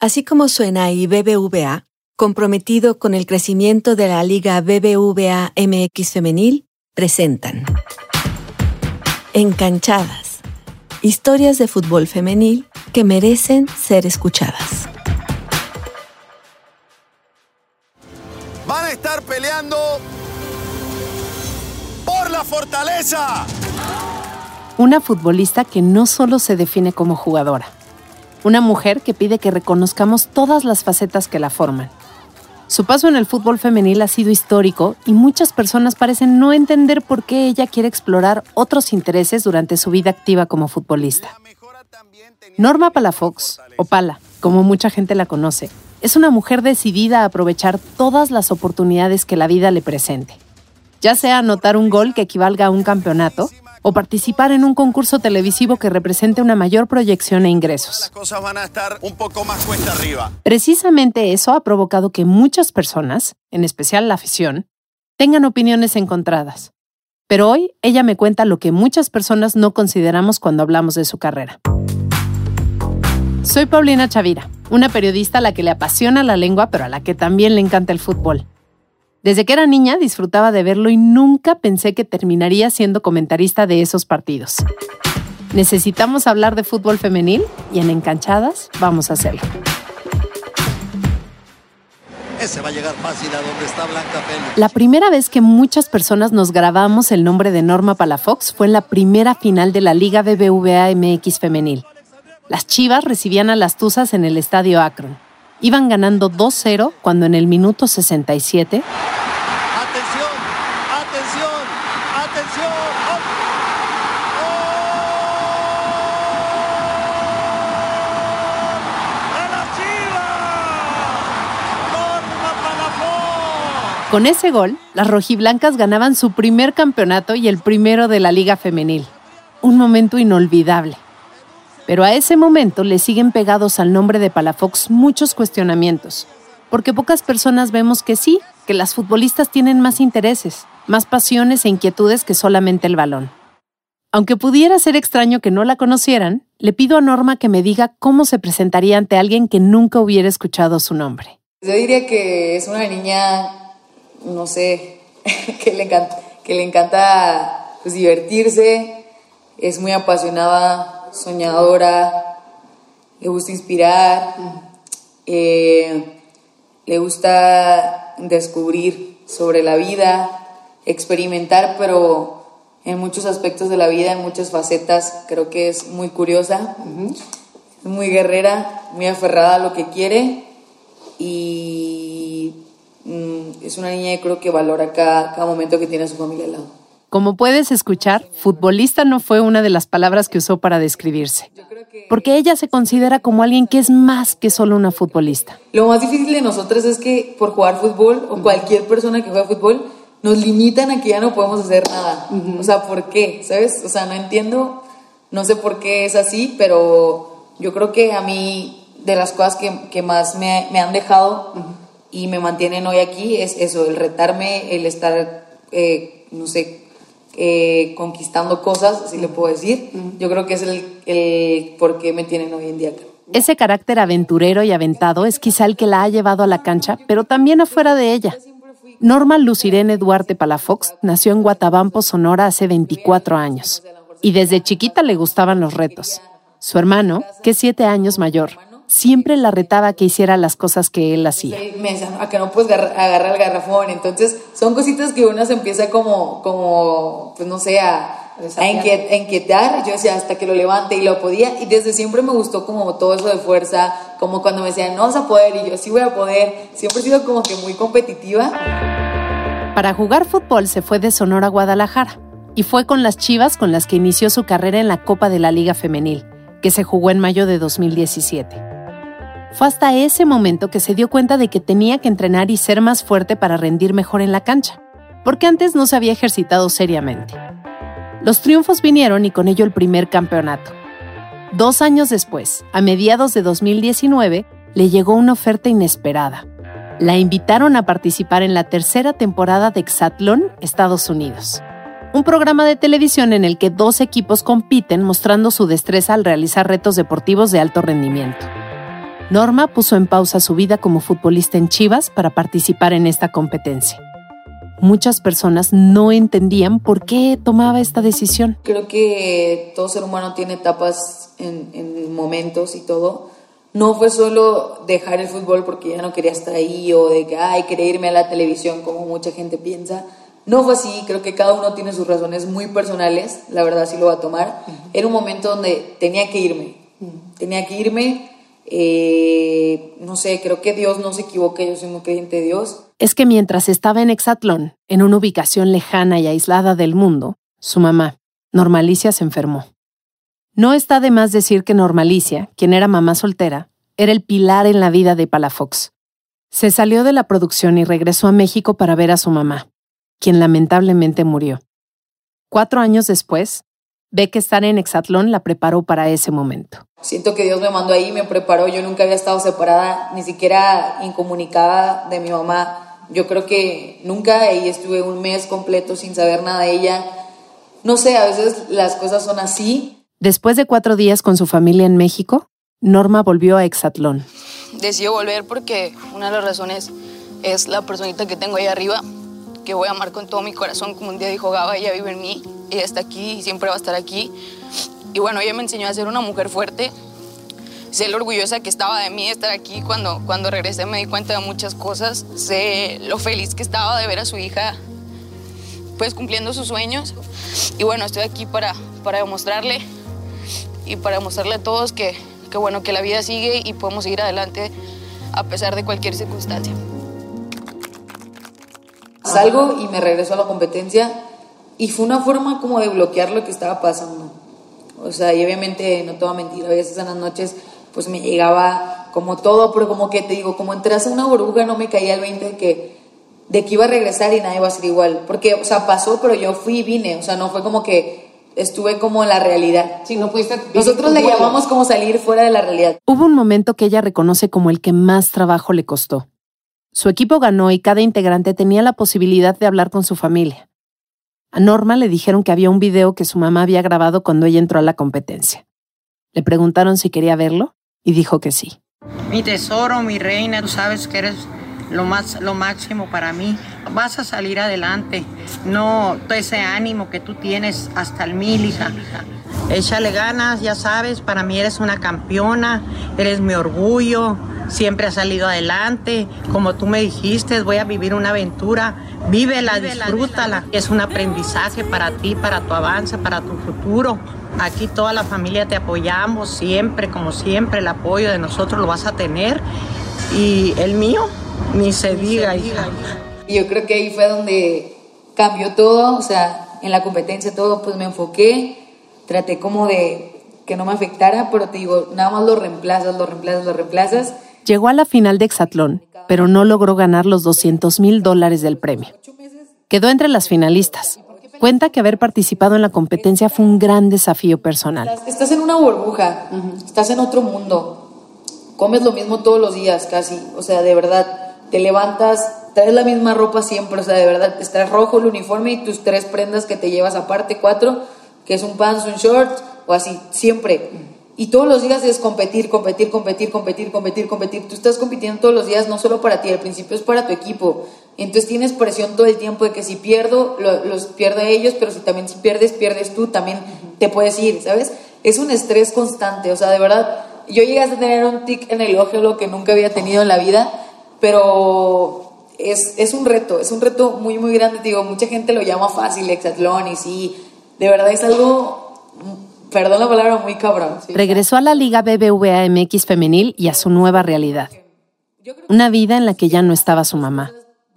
Así como suena y BBVA, comprometido con el crecimiento de la Liga BBVA MX Femenil, presentan Encanchadas. Historias de fútbol femenil que merecen ser escuchadas. Van a estar peleando por la fortaleza. Una futbolista que no solo se define como jugadora, una mujer que pide que reconozcamos todas las facetas que la forman. Su paso en el fútbol femenil ha sido histórico y muchas personas parecen no entender por qué ella quiere explorar otros intereses durante su vida activa como futbolista. Norma Palafox, o Pala, como mucha gente la conoce, es una mujer decidida a aprovechar todas las oportunidades que la vida le presente. Ya sea anotar un gol que equivalga a un campeonato, o participar en un concurso televisivo que represente una mayor proyección e ingresos. Las cosas van a estar un poco más cuesta arriba. Precisamente eso ha provocado que muchas personas, en especial la afición, tengan opiniones encontradas. Pero hoy ella me cuenta lo que muchas personas no consideramos cuando hablamos de su carrera. Soy Paulina Chavira, una periodista a la que le apasiona la lengua, pero a la que también le encanta el fútbol. Desde que era niña disfrutaba de verlo y nunca pensé que terminaría siendo comentarista de esos partidos. Necesitamos hablar de fútbol femenil y en Encanchadas vamos a hacerlo. Ese va a llegar fácil a donde está Blanca. La primera vez que muchas personas nos grabamos el nombre de Norma Palafox fue en la primera final de la Liga BBVA MX femenil. Las Chivas recibían a las Tuzas en el Estadio Akron. Iban ganando 2-0 cuando en el minuto 67 Atención, atención, atención. Con ese gol, las rojiblancas ganaban su primer campeonato y el primero de la Liga Femenil. Un momento inolvidable. Pero a ese momento le siguen pegados al nombre de Palafox muchos cuestionamientos, porque pocas personas vemos que sí, que las futbolistas tienen más intereses, más pasiones e inquietudes que solamente el balón. Aunque pudiera ser extraño que no la conocieran, le pido a Norma que me diga cómo se presentaría ante alguien que nunca hubiera escuchado su nombre. Yo diría que es una niña, no sé, que le encanta, que le encanta pues, divertirse, es muy apasionada, soñadora, le gusta inspirar, eh, le gusta descubrir sobre la vida, experimentar, pero en muchos aspectos de la vida, en muchas facetas, creo que es muy curiosa, muy guerrera, muy aferrada a lo que quiere y mm, es una niña que creo que valora cada, cada momento que tiene a su familia al lado. Como puedes escuchar, futbolista no fue una de las palabras que usó para describirse, porque ella se considera como alguien que es más que solo una futbolista. Lo más difícil de nosotros es que por jugar fútbol o cualquier persona que juega fútbol nos limitan a que ya no podemos hacer nada. O sea, ¿por qué? ¿Sabes? O sea, no entiendo, no sé por qué es así, pero yo creo que a mí de las cosas que, que más me, me han dejado y me mantienen hoy aquí es eso, el retarme, el estar, eh, no sé, eh, conquistando cosas, si le puedo decir. Yo creo que es el, el por qué me tienen hoy en día acá. Ese carácter aventurero y aventado es quizá el que la ha llevado a la cancha, pero también afuera de ella. Norma Lucirene Duarte Palafox nació en Guatabampo, Sonora, hace 24 años. Y desde chiquita le gustaban los retos. Su hermano, que es siete años mayor, siempre la retaba que hiciera las cosas que él hacía. Me decían, a que no puedes gar- agarrar el garrafón. Entonces, son cositas que uno se empieza como, como pues no sé, a, a inquietar. Yo decía, hasta que lo levante y lo podía. Y desde siempre me gustó como todo eso de fuerza, como cuando me decían, no vas a poder, y yo sí voy a poder. Siempre he sido como que muy competitiva. Para jugar fútbol se fue de Sonora a Guadalajara y fue con las Chivas con las que inició su carrera en la Copa de la Liga Femenil, que se jugó en mayo de 2017. Fue hasta ese momento que se dio cuenta de que tenía que entrenar y ser más fuerte para rendir mejor en la cancha, porque antes no se había ejercitado seriamente. Los triunfos vinieron y con ello el primer campeonato. Dos años después, a mediados de 2019, le llegó una oferta inesperada. La invitaron a participar en la tercera temporada de Exatlón, Estados Unidos. Un programa de televisión en el que dos equipos compiten mostrando su destreza al realizar retos deportivos de alto rendimiento. Norma puso en pausa su vida como futbolista en Chivas para participar en esta competencia. Muchas personas no entendían por qué tomaba esta decisión. Creo que todo ser humano tiene etapas en, en momentos y todo. No fue solo dejar el fútbol porque ya no quería estar ahí o de que, ay, quería irme a la televisión como mucha gente piensa. No fue así, creo que cada uno tiene sus razones muy personales, la verdad sí lo va a tomar. Era un momento donde tenía que irme, tenía que irme, eh, no sé, creo que Dios no se equivoca, yo soy muy creyente de Dios. Es que mientras estaba en Exatlón, en una ubicación lejana y aislada del mundo, su mamá, Normalicia, se enfermó. No está de más decir que Normalicia, quien era mamá soltera, era el pilar en la vida de Palafox. Se salió de la producción y regresó a México para ver a su mamá, quien lamentablemente murió. Cuatro años después, ve que estar en Exatlón la preparó para ese momento. Siento que Dios me mandó ahí, me preparó. Yo nunca había estado separada, ni siquiera incomunicada de mi mamá. Yo creo que nunca ahí estuve un mes completo sin saber nada de ella. No sé, a veces las cosas son así. Después de cuatro días con su familia en México, Norma volvió a Exatlón. Decidió volver porque una de las razones es la personita que tengo ahí arriba, que voy a amar con todo mi corazón, como un día dijo Gaba, ella vive en mí, ella está aquí y siempre va a estar aquí. Y bueno, ella me enseñó a ser una mujer fuerte, sé lo orgullosa que estaba de mí estar aquí. Cuando, cuando regresé me di cuenta de muchas cosas, sé lo feliz que estaba de ver a su hija pues cumpliendo sus sueños. Y bueno, estoy aquí para, para demostrarle y para demostrarle a todos que, que bueno, que la vida sigue y podemos seguir adelante a pesar de cualquier circunstancia. Salgo y me regreso a la competencia y fue una forma como de bloquear lo que estaba pasando. O sea, y obviamente, no te voy a mentir, a veces en las noches pues me llegaba como todo, pero como que te digo, como entras a una burbuja no me caía el 20 de que, de que iba a regresar y nada iba a ser igual. Porque, o sea, pasó, pero yo fui y vine. O sea, no fue como que estuve como en la realidad. Sí, no pudiste. Nosotros le llamamos como salir fuera de la realidad. Hubo un momento que ella reconoce como el que más trabajo le costó. Su equipo ganó y cada integrante tenía la posibilidad de hablar con su familia. A Norma le dijeron que había un video que su mamá había grabado cuando ella entró a la competencia. Le preguntaron si quería verlo y dijo que sí. Mi tesoro, mi reina, tú sabes que eres lo más lo máximo para mí. Vas a salir adelante. No todo ese ánimo que tú tienes hasta el mil, hija. Échale ganas, ya sabes, para mí eres una campeona, eres mi orgullo, siempre has salido adelante. Como tú me dijiste, voy a vivir una aventura, vívela, disfrútala. Es un aprendizaje para ti, para tu avance, para tu futuro. Aquí toda la familia te apoyamos siempre, como siempre, el apoyo de nosotros lo vas a tener. Y el mío, ni se diga, hija. Y yo creo que ahí fue donde cambió todo, o sea, en la competencia todo, pues me enfoqué, traté como de que no me afectara, pero te digo, nada más lo reemplazas, lo reemplazas, lo reemplazas. Llegó a la final de Exatlón, pero no logró ganar los 200 mil dólares del premio. Quedó entre las finalistas. Cuenta que haber participado en la competencia fue un gran desafío personal. Estás en una burbuja, estás en otro mundo, comes lo mismo todos los días casi, o sea, de verdad, te levantas, traes la misma ropa siempre, o sea, de verdad, está rojo el uniforme y tus tres prendas que te llevas aparte, cuatro, que es un pants, un short, o así, siempre. Y todos los días es competir, competir, competir, competir, competir, competir. Tú estás compitiendo todos los días, no solo para ti, al principio es para tu equipo. Entonces tienes presión todo el tiempo de que si pierdo, lo- los pierdo a ellos, pero si también si pierdes, pierdes tú, también te puedes ir, ¿sabes? Es un estrés constante, o sea, de verdad, yo llegué a tener un tic en el ojo, lo que nunca había tenido en la vida, pero es, es un reto, es un reto muy, muy grande. Digo, mucha gente lo llama fácil, hexatlón, y sí, de verdad es algo, mm, perdón la palabra, muy cabrón. sí. Regresó a la Liga BBVA MX femenil y a su nueva realidad. Una vida en la que ya no estaba su mamá.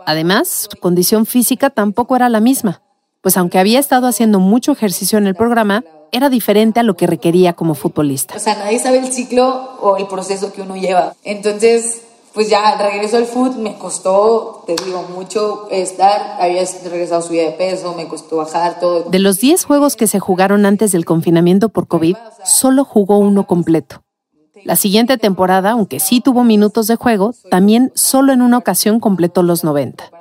Además, su condición física tampoco era la misma, pues aunque había estado haciendo mucho ejercicio en el programa, era diferente a lo que requería como futbolista. O sea, nadie sabe el ciclo o el proceso que uno lleva. Entonces, pues ya regreso al foot, me costó, te digo, mucho estar, había regresado subida de peso, me costó bajar todo. De los 10 juegos que se jugaron antes del confinamiento por COVID, solo jugó uno completo. La siguiente temporada, aunque sí tuvo minutos de juego, también solo en una ocasión completó los 90.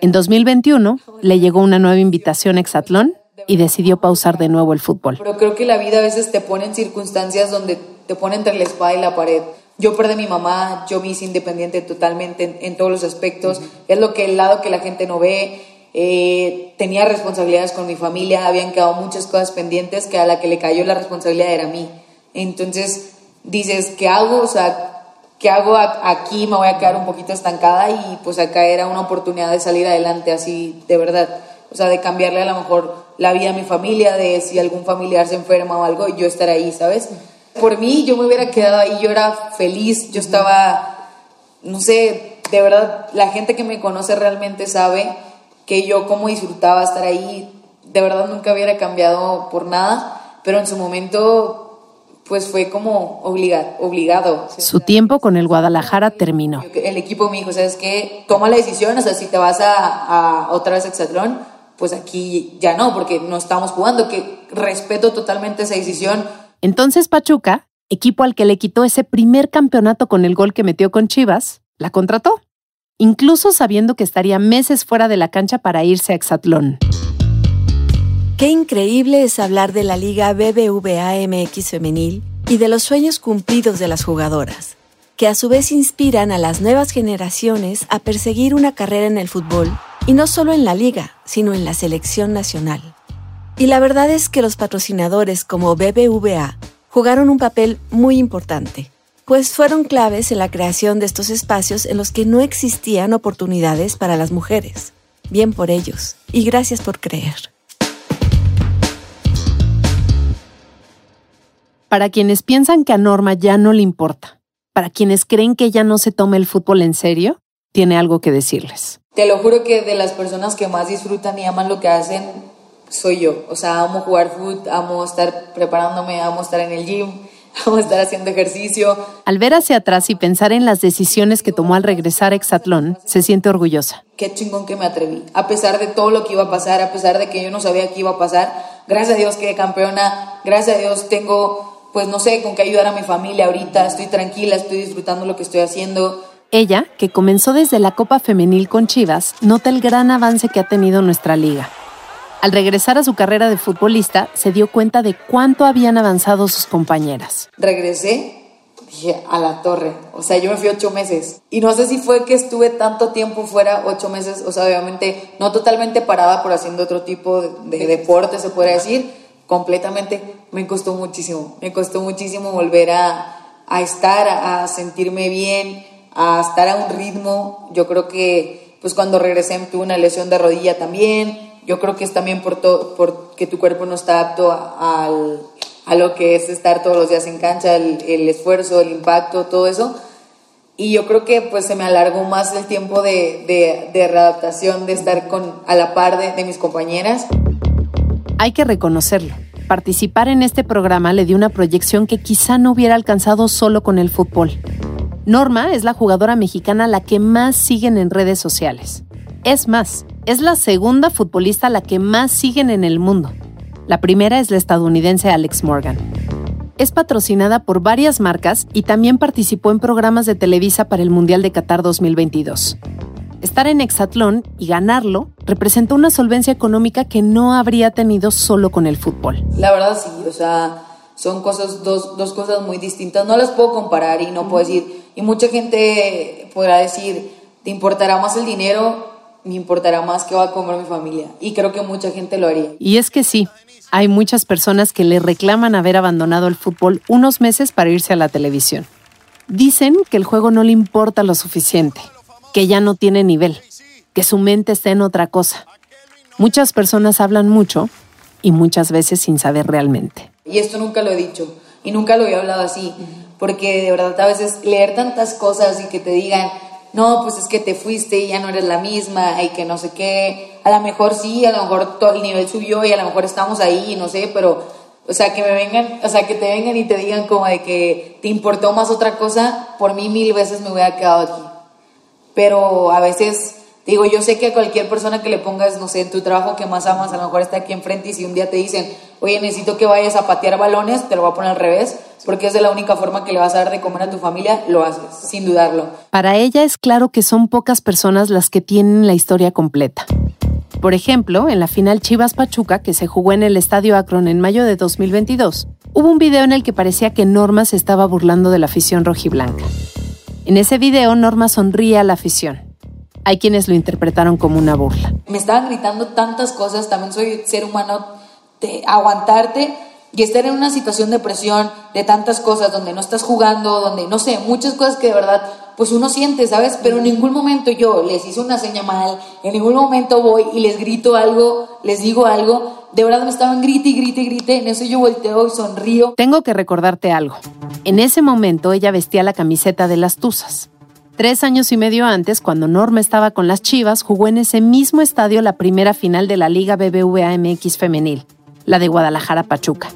En 2021 le llegó una nueva invitación a Exatlón y decidió pausar de nuevo el fútbol. Pero creo que la vida a veces te pone en circunstancias donde te pone entre la espada y la pared. Yo perdí a mi mamá, yo me hice independiente totalmente en, todos los aspectos. Es lo que el lado que la gente no ve. Eh, tenía responsabilidades con mi familia, habían quedado muchas cosas pendientes que a la que le cayó la responsabilidad era a mí. Entonces dices, ¿qué hago? O sea, ¿qué hago aquí? Me voy a quedar un poquito estancada y pues acá era una oportunidad de salir adelante así de verdad. O sea, de cambiarle a lo mejor la vida a mi familia, de si algún familiar se enferma o algo, yo estar ahí, ¿sabes? Por mí, yo me hubiera quedado ahí, yo era feliz, yo estaba, no sé, de verdad, la gente que me conoce realmente sabe que yo como disfrutaba estar ahí, de verdad nunca hubiera cambiado por nada, pero en su momento pues fue como obligado. Su tiempo con el Guadalajara terminó. El equipo me dijo, ¿sabes qué? Toma la decisión, o sea, si te vas a, otra vez a Exatlón, pues aquí ya no, porque no estamos jugando, que respeto totalmente esa decisión. Entonces Pachuca, equipo al que le quitó ese primer campeonato con el gol que metió con Chivas, la contrató, incluso sabiendo que estaría meses fuera de la cancha para irse a Exatlón. Qué increíble es hablar de la Liga BBVA MX femenil y de los sueños cumplidos de las jugadoras, que a su vez inspiran a las nuevas generaciones a perseguir una carrera en el fútbol, y no solo en la liga, sino en la selección nacional. Y la verdad es que los patrocinadores como BBVA jugaron un papel muy importante, pues fueron claves en la creación de estos espacios en los que no existían oportunidades para las mujeres. Bien por ellos, y gracias por creer. Para quienes piensan que a Norma ya no le importa, para quienes creen que ella no se toma el fútbol en serio, tiene algo que decirles. Te lo juro que de las personas que más disfrutan y aman lo que hacen, soy yo. O sea, amo jugar fútbol, amo estar preparándome, amo estar en el gym, amo estar haciendo ejercicio. Al ver hacia atrás y pensar en las decisiones que tomó al regresar a Exatlón, se siente orgullosa. Qué chingón que me atreví. A pesar de todo lo que iba a pasar, a pesar de que yo no sabía qué iba a pasar, gracias a Dios quedé campeona, gracias a Dios tengo pues no sé, con qué ayudar a mi familia ahorita, estoy tranquila, estoy disfrutando lo que estoy haciendo. Ella, que comenzó desde la Copa Femenil con Chivas, nota el gran avance que ha tenido nuestra liga. Al regresar a su carrera de futbolista, se dio cuenta de cuánto habían avanzado sus compañeras. Regresé, dije, a la torre. O sea, yo me fui ocho meses. Y no sé si fue que estuve tanto tiempo fuera, ocho meses, o sea, obviamente no totalmente parada, por haciendo otro tipo de, de deporte, se puede decir completamente, me costó muchísimo, me costó muchísimo volver a, a estar, a sentirme bien, a estar a un ritmo. Yo creo que pues cuando regresé tuve una lesión de rodilla también. Yo creo que es también por, porque tu cuerpo no está apto a, a, lo que es estar todos los días en cancha, el, el, esfuerzo, el impacto, todo eso. Y yo creo que pues se me alargó más el tiempo de, de, de readaptación, de estar con, a la par de, de mis compañeras. Hay que reconocerlo. Participar en este programa le dio una proyección que quizá no hubiera alcanzado solo con el fútbol. Norma es la jugadora mexicana la que más siguen en redes sociales. Es más, es la segunda futbolista la que más siguen en el mundo. La primera es la estadounidense Alex Morgan. Es patrocinada por varias marcas y también participó en programas de Televisa para el Mundial de Qatar 2022. Estar en Hexatlón y ganarlo representó una solvencia económica que no habría tenido solo con el fútbol. La verdad sí, o sea, son cosas, dos, dos cosas muy distintas. No las puedo comparar y no puedo decir, y mucha gente podrá decir, ¿te importará más el dinero? Me importará más que va a comer mi familia. Y creo que mucha gente lo haría. Y es que sí, hay muchas personas que le reclaman haber abandonado el fútbol unos meses para irse a la televisión. Dicen que el juego no le importa lo suficiente que ya no tiene nivel, que su mente está en otra cosa. Muchas personas hablan mucho y muchas veces sin saber realmente. Y esto nunca lo he dicho y nunca lo he hablado así, porque de verdad a veces leer tantas cosas y que te digan, no, pues es que te fuiste y ya no eres la misma y que no sé qué, a lo mejor sí, a lo mejor todo el nivel subió y a lo mejor estamos ahí, no sé, pero, o sea, que me vengan, o sea, que te vengan y te digan como de que te importó más otra cosa, por mí mil veces me hubiera quedado aquí. Pero a veces digo, yo sé que cualquier persona que le pongas, no sé, en tu trabajo que más amas, a lo mejor está aquí enfrente y si un día te dicen, oye, necesito que vayas a patear balones, te lo va a poner al revés, porque es de la única forma que le vas a dar de comer a tu familia, lo haces, sin dudarlo. Para ella es claro que son pocas personas las que tienen la historia completa. Por ejemplo, en la final Chivas Pachuca, que se jugó en el Estadio Akron en mayo de 2022, hubo un video en el que parecía que Norma se estaba burlando de la afición rojiblanca. En ese video, Norma sonríe a la afición. Hay quienes lo interpretaron como una burla. Me estaban gritando tantas cosas, también soy ser humano, de aguantarte y estar en una situación de presión, de tantas cosas, donde no estás jugando, donde no sé, muchas cosas que de verdad, pues uno siente, ¿sabes? Pero en ningún momento yo les hice una seña mal, en ningún momento voy y les grito algo, les digo algo, de verdad me estaban grite y grite y grite, en eso yo volteo y sonrío. Tengo que recordarte algo. En ese momento ella vestía la camiseta de las Tuzas. Tres años y medio antes, cuando Norma estaba con las Chivas, jugó en ese mismo estadio la primera final de la Liga BBVA MX femenil la de Guadalajara Pachuca.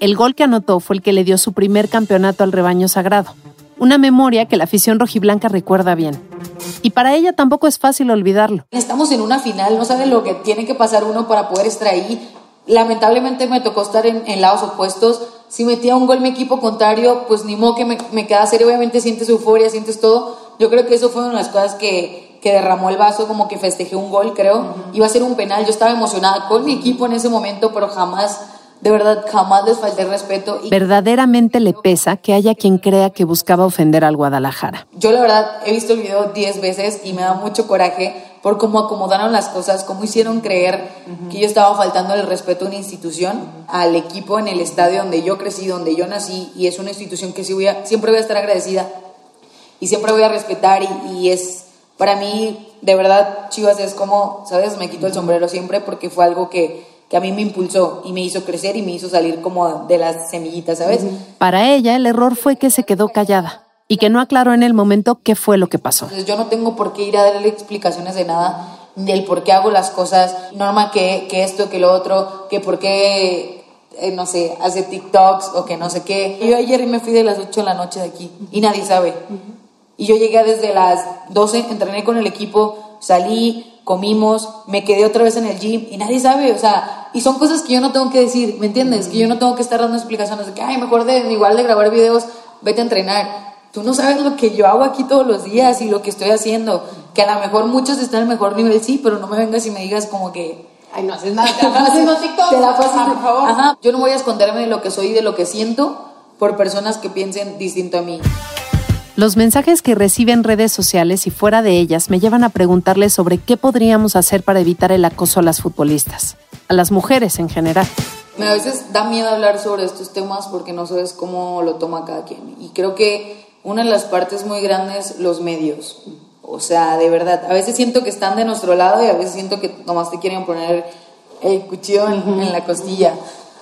El gol que anotó fue el que le dio su primer campeonato al rebaño sagrado, una memoria que la afición rojiblanca recuerda bien. Y para ella tampoco es fácil olvidarlo. Estamos en una final, no sabe lo que tiene que pasar uno para poder estar ahí. Lamentablemente me tocó estar en, lados opuestos. Si metía un gol mi equipo contrario, pues ni modo que me, me queda serio. Obviamente sientes euforia, sientes todo. Yo creo que eso fue una de las cosas que, que derramó el vaso, como que festejé un gol, creo. Iba a ser un penal, yo estaba emocionada con mi equipo en ese momento, pero jamás, de verdad, jamás les falté respeto. Verdaderamente le pesa que haya quien crea que buscaba ofender al Guadalajara. Yo la verdad he visto el video 10 veces y me da mucho coraje por cómo acomodaron las cosas, cómo hicieron creer que yo estaba faltando el respeto a una institución, al equipo en el estadio donde yo crecí, donde yo nací, y es una institución que sí voy a, siempre voy a estar agradecida y siempre voy a respetar y es para mí, de verdad, Chivas es como, ¿sabes? Me quito el sombrero siempre porque fue algo que, que a mí me impulsó y me hizo crecer y me hizo salir como de las semillitas, ¿sabes? Para ella, el error fue que se quedó callada y que no aclaró en el momento qué fue lo que pasó. Entonces, yo no tengo por qué ir a darle explicaciones de nada, del por qué hago las cosas, norma que, que esto, que lo otro, que por qué, eh, no sé, hace TikToks o que no sé qué. Yo ayer me fui de las 8 de la noche de aquí y nadie sabe. Y yo llegué desde las 12, entrené con el equipo, salí, comimos, me quedé otra vez en el gym y nadie sabe, o sea, y son cosas que yo no tengo que decir, ¿me entiendes? Que yo no tengo que estar dando explicaciones de que, ay, mejor de igual de grabar videos, vete a entrenar. Tú no sabes lo que yo hago aquí todos los días y lo que estoy haciendo, que a lo mejor muchos están al mejor nivel, sí, pero no me vengas y me digas como que... Ay, no haces nada, te haciendo TikTok. Te la por favor. Ajá, yo no voy a esconderme de lo que soy y de lo que siento por personas que piensen distinto a mí. Los mensajes que recibe en redes sociales y fuera de ellas me llevan a preguntarle sobre qué podríamos hacer para evitar el acoso a las futbolistas, a las mujeres en general. A veces da miedo hablar sobre estos temas porque no sabes cómo lo toma cada quien. Y creo que una de las partes muy grandes, los medios. O sea, de verdad, a veces siento que están de nuestro lado y a veces siento que nomás te quieren poner el cuchillo en la costilla.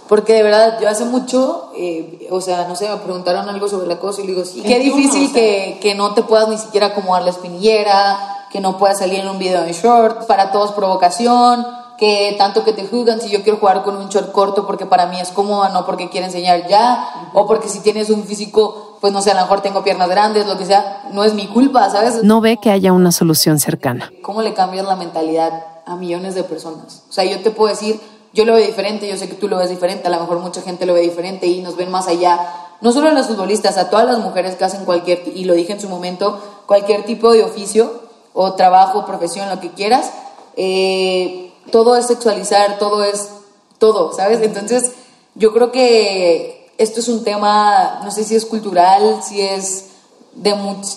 Porque de verdad, yo hace mucho, eh, o sea, no sé, me preguntaron algo sobre la cosa y le digo, sí, qué difícil que, que, no te puedas ni siquiera acomodar la espinillera, que no puedas salir en un video en short, para todos provocación, que tanto que te juzgan si yo quiero jugar con un short corto porque para mí es cómodo, no porque quiero enseñar ya, o porque si tienes un físico, pues no sé, a lo mejor tengo piernas grandes, lo que sea, no es mi culpa, ¿sabes? No ve que haya una solución cercana. ¿Cómo le cambias la mentalidad a millones de personas? O sea, yo te puedo decir yo lo veo diferente, yo sé que tú lo ves diferente, a lo mejor mucha gente lo ve diferente y nos ven más allá, no solo a los futbolistas, a todas las mujeres que hacen cualquier, y lo dije en su momento, cualquier tipo de oficio o trabajo, profesión, lo que quieras, eh, todo es sexualizar, todo es todo, ¿sabes? Entonces, yo creo que esto es un tema, no sé si es cultural, si es de,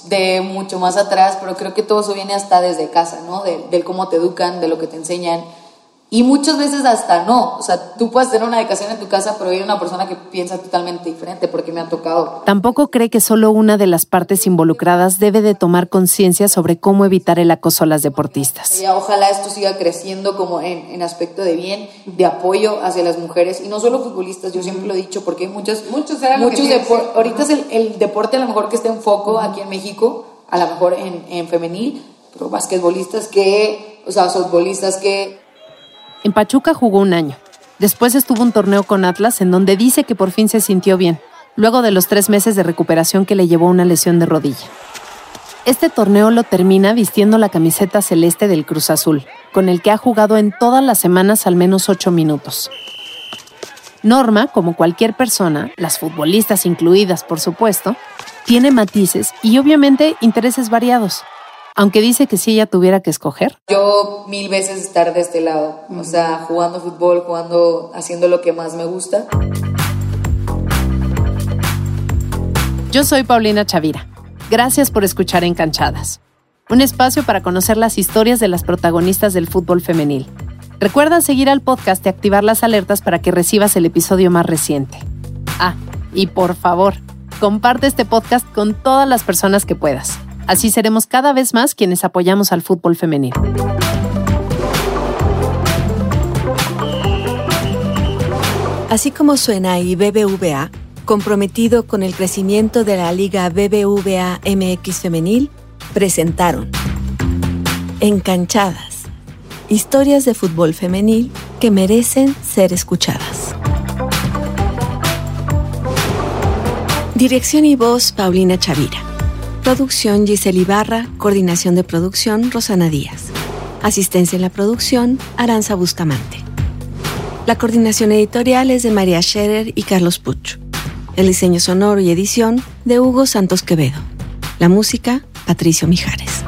de mucho más atrás, pero creo que todo eso viene hasta desde casa, ¿no? del cómo te educan, de lo que te enseñan. Y muchas veces hasta no. O sea, tú puedes tener una educación en tu casa, pero hay una persona que piensa totalmente diferente porque me ha tocado. Tampoco cree que solo una de las partes involucradas debe de tomar conciencia sobre cómo evitar el acoso a las deportistas. Ojalá esto siga creciendo como en, aspecto de bien, de apoyo hacia las mujeres. Y no solo futbolistas, yo siempre lo he dicho porque hay muchos... Muchos muchos Ahorita es el, deporte a lo mejor que está en foco aquí en México, a lo mejor en, en femenil, pero basquetbolistas que... O sea, futbolistas que en Pachuca jugó un año. Después estuvo un torneo con Atlas en donde dice que por fin se sintió bien, luego de los tres meses de recuperación que le llevó una lesión de rodilla. Este torneo lo termina vistiendo la camiseta celeste del Cruz Azul, con el que ha jugado en todas las semanas al menos ocho minutos. Norma, como cualquier persona, las futbolistas incluidas por supuesto, tiene matices y obviamente intereses variados aunque dice que si ella tuviera que escoger. Yo mil veces estar de este lado, o sea, jugando fútbol, jugando, haciendo lo que más me gusta. Yo soy Paulina Chavira. Gracias por escuchar Encanchadas, un espacio para conocer las historias de las protagonistas del fútbol femenil. Recuerda seguir al podcast y activar las alertas para que recibas el episodio más reciente. Ah, y por favor, comparte este podcast con todas las personas que puedas. Así seremos cada vez más quienes apoyamos al fútbol femenil. Así como suena y BBVA, comprometido con el crecimiento de la Liga BBVA MX Femenil, presentaron Encanchadas, historias de fútbol femenil que merecen ser escuchadas. Dirección y voz Paulina Chavira. Producción Giselle Ibarra, coordinación de producción Rosana Díaz. Asistencia en la producción Aranza Bustamante. La coordinación editorial es de María Scherer y Carlos Puch. El diseño sonoro y edición de Hugo Santos Quevedo. La música, Patricio Mijares.